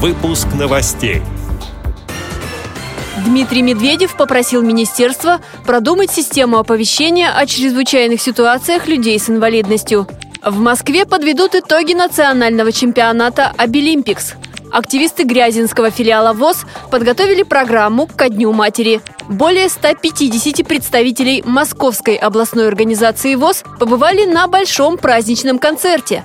Выпуск новостей. Дмитрий Медведев попросил министерство продумать систему оповещения о чрезвычайных ситуациях людей с инвалидностью. В Москве подведут итоги национального чемпионата «Обилимпикс». Активисты Грязинского филиала ВОЗ подготовили программу «Ко Дню матери». Более 150 представителей Московской областной организации ВОЗ побывали на большом праздничном концерте.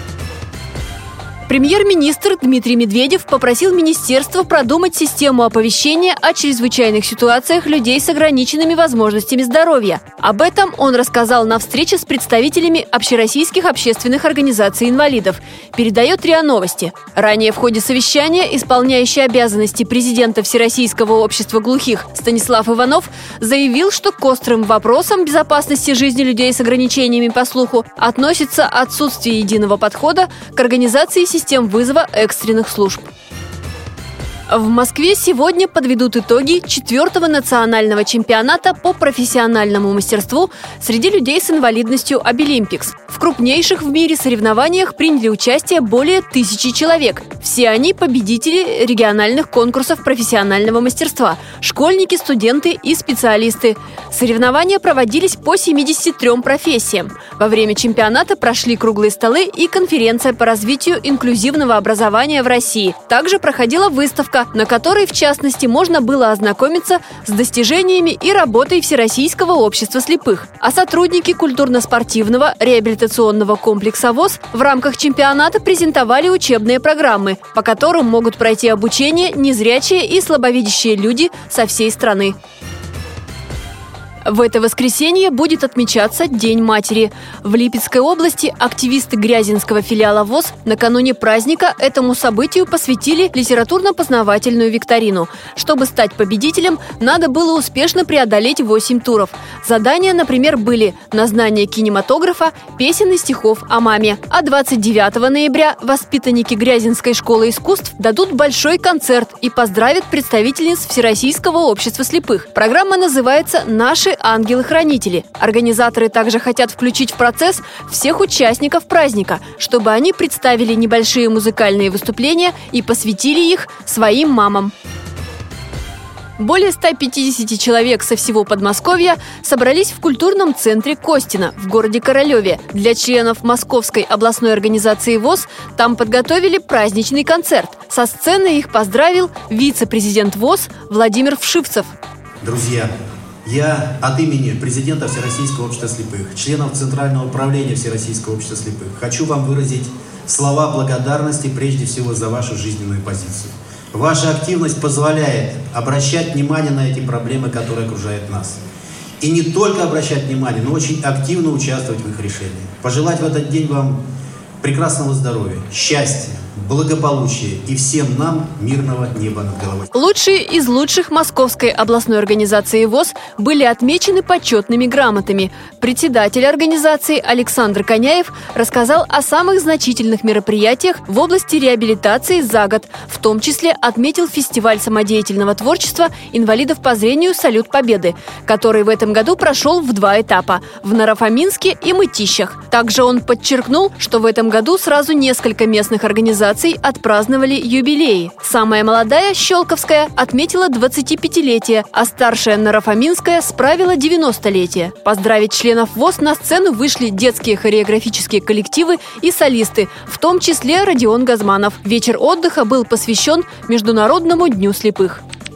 Премьер-министр Дмитрий Медведев попросил министерство продумать систему оповещения о чрезвычайных ситуациях людей с ограниченными возможностями здоровья. Об этом он рассказал на встрече с представителями общероссийских общественных организаций инвалидов. Передает РИА Новости. Ранее в ходе совещания исполняющий обязанности президента Всероссийского общества глухих Станислав Иванов заявил, что к острым вопросам безопасности жизни людей с ограничениями по слуху относится отсутствие единого подхода к организации системы систем вызова экстренных служб. В Москве сегодня подведут итоги четвертого национального чемпионата по профессиональному мастерству среди людей с инвалидностью «Обилимпикс». В крупнейших в мире соревнованиях приняли участие более тысячи человек. Все они победители региональных конкурсов профессионального мастерства, школьники, студенты и специалисты. Соревнования проводились по 73 профессиям. Во время чемпионата прошли круглые столы и конференция по развитию инклюзивного образования в России. Также проходила выставка на которой, в частности, можно было ознакомиться с достижениями и работой Всероссийского общества слепых. А сотрудники культурно-спортивного реабилитационного комплекса ВОЗ в рамках чемпионата презентовали учебные программы, по которым могут пройти обучение незрячие и слабовидящие люди со всей страны. В это воскресенье будет отмечаться День матери. В Липецкой области активисты Грязинского филиала ВОЗ накануне праздника этому событию посвятили литературно-познавательную викторину. Чтобы стать победителем, надо было успешно преодолеть 8 туров. Задания, например, были на знание кинематографа, песен и стихов о маме. А 29 ноября воспитанники Грязинской школы искусств дадут большой концерт и поздравят представительниц Всероссийского общества слепых. Программа называется «Наши наши ангелы-хранители. Организаторы также хотят включить в процесс всех участников праздника, чтобы они представили небольшие музыкальные выступления и посвятили их своим мамам. Более 150 человек со всего Подмосковья собрались в культурном центре Костина в городе Королеве. Для членов Московской областной организации ВОЗ там подготовили праздничный концерт. Со сцены их поздравил вице-президент ВОЗ Владимир Вшивцев. Друзья, я от имени президента Всероссийского общества слепых, членов Центрального управления Всероссийского общества слепых, хочу вам выразить слова благодарности прежде всего за вашу жизненную позицию. Ваша активность позволяет обращать внимание на эти проблемы, которые окружают нас. И не только обращать внимание, но очень активно участвовать в их решении. Пожелать в этот день вам прекрасного здоровья, счастья, благополучия и всем нам мирного неба над головой. Лучшие из лучших Московской областной организации ВОЗ были отмечены почетными грамотами. Председатель организации Александр Коняев рассказал о самых значительных мероприятиях в области реабилитации за год. В том числе отметил фестиваль самодеятельного творчества инвалидов по зрению «Салют Победы», который в этом году прошел в два этапа – в Нарафаминске и Мытищах. Также он подчеркнул, что в этом году сразу несколько местных организаций отпраздновали юбилеи. Самая молодая, Щелковская, отметила 25-летие, а старшая Нарафаминская справила 90-летие. Поздравить членов ВОЗ на сцену вышли детские хореографические коллективы и солисты, в том числе Родион Газманов. Вечер отдыха был посвящен Международному дню слепых.